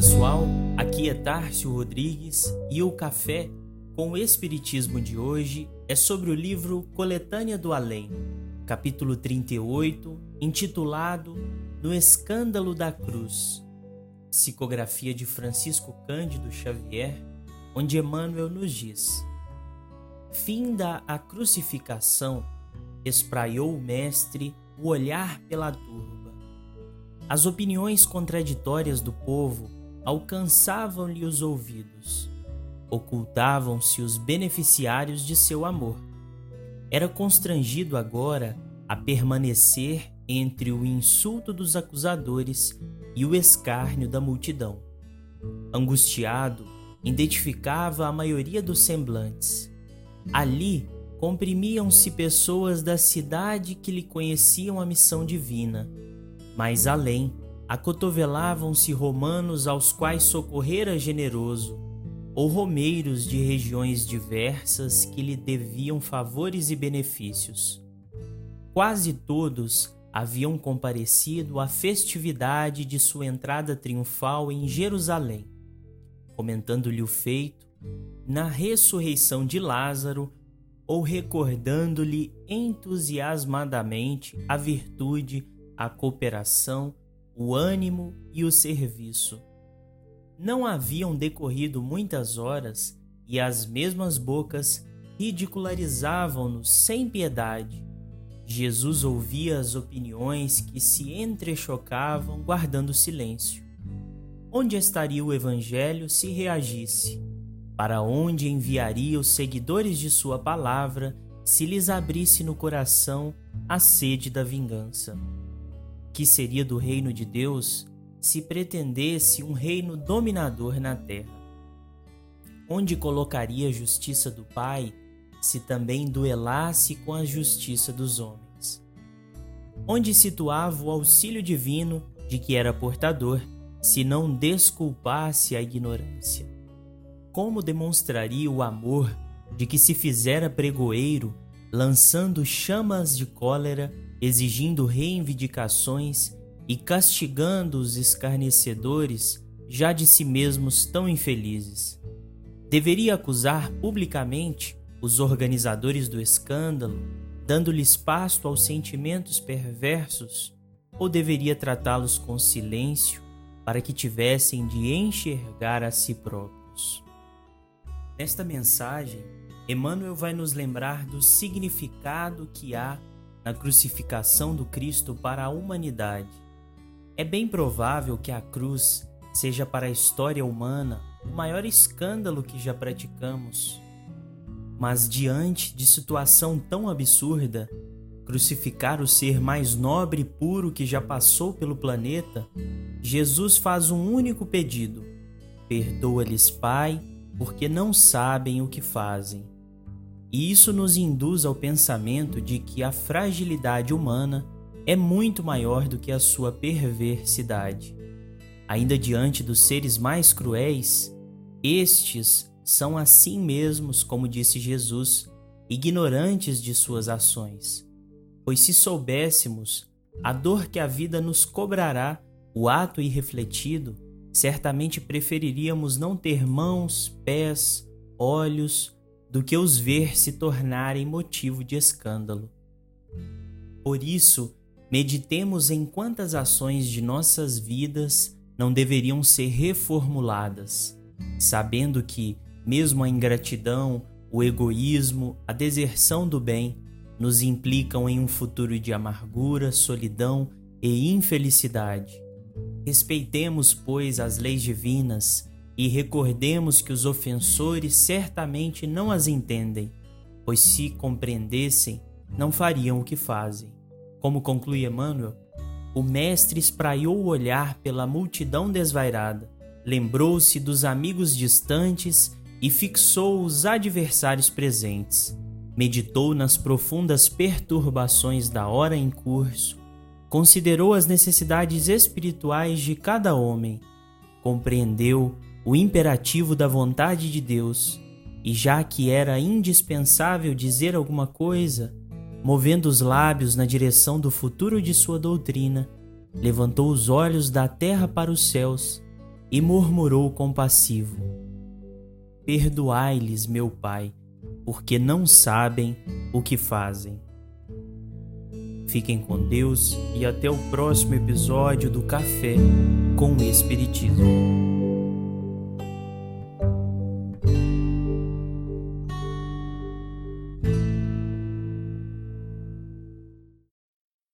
pessoal, aqui é Tárcio Rodrigues e o café com o Espiritismo de hoje é sobre o livro Coletânea do Além, capítulo 38, intitulado No Escândalo da Cruz, psicografia de Francisco Cândido Xavier, onde Emmanuel nos diz: Finda a crucificação, espraiou o Mestre o olhar pela turba. As opiniões contraditórias do povo alcançavam-lhe os ouvidos. Ocultavam-se os beneficiários de seu amor. Era constrangido agora a permanecer entre o insulto dos acusadores e o escárnio da multidão. Angustiado, identificava a maioria dos semblantes. Ali comprimiam-se pessoas da cidade que lhe conheciam a missão divina mais além, acotovelavam-se romanos aos quais socorrera generoso, ou romeiros de regiões diversas que lhe deviam favores e benefícios. Quase todos haviam comparecido à festividade de sua entrada triunfal em Jerusalém, comentando-lhe o feito na ressurreição de Lázaro ou recordando-lhe entusiasmadamente a virtude a cooperação, o ânimo e o serviço. Não haviam decorrido muitas horas e as mesmas bocas ridicularizavam-no sem piedade. Jesus ouvia as opiniões que se entrechocavam, guardando silêncio. Onde estaria o Evangelho se reagisse? Para onde enviaria os seguidores de Sua palavra se lhes abrisse no coração a sede da vingança? Que seria do reino de Deus se pretendesse um reino dominador na terra? Onde colocaria a justiça do Pai se também duelasse com a justiça dos homens? Onde situava o auxílio divino de que era portador se não desculpasse a ignorância? Como demonstraria o amor de que se fizera pregoeiro, lançando chamas de cólera exigindo reivindicações e castigando os escarnecedores já de si mesmos tão infelizes. Deveria acusar publicamente os organizadores do escândalo, dando-lhes pasto aos sentimentos perversos, ou deveria tratá-los com silêncio para que tivessem de enxergar a si próprios? Nesta mensagem, Emmanuel vai nos lembrar do significado que há na crucificação do Cristo para a humanidade. É bem provável que a cruz seja para a história humana o maior escândalo que já praticamos. Mas diante de situação tão absurda, crucificar o ser mais nobre e puro que já passou pelo planeta, Jesus faz um único pedido: Perdoa-lhes, Pai, porque não sabem o que fazem. E isso nos induz ao pensamento de que a fragilidade humana é muito maior do que a sua perversidade. Ainda diante dos seres mais cruéis, estes são assim mesmos, como disse Jesus, ignorantes de suas ações. Pois se soubéssemos a dor que a vida nos cobrará, o ato irrefletido, certamente preferiríamos não ter mãos, pés, olhos, do que os ver se tornarem motivo de escândalo. Por isso, meditemos em quantas ações de nossas vidas não deveriam ser reformuladas, sabendo que, mesmo a ingratidão, o egoísmo, a deserção do bem nos implicam em um futuro de amargura, solidão e infelicidade. Respeitemos, pois, as leis divinas e recordemos que os ofensores certamente não as entendem, pois se compreendessem, não fariam o que fazem. Como conclui Emmanuel, o mestre espraiou o olhar pela multidão desvairada, lembrou-se dos amigos distantes e fixou os adversários presentes. Meditou nas profundas perturbações da hora em curso, considerou as necessidades espirituais de cada homem, compreendeu o imperativo da vontade de Deus, e já que era indispensável dizer alguma coisa, movendo os lábios na direção do futuro de sua doutrina, levantou os olhos da terra para os céus e murmurou compassivo: Perdoai-lhes, meu Pai, porque não sabem o que fazem. Fiquem com Deus e até o próximo episódio do Café com o Espiritismo.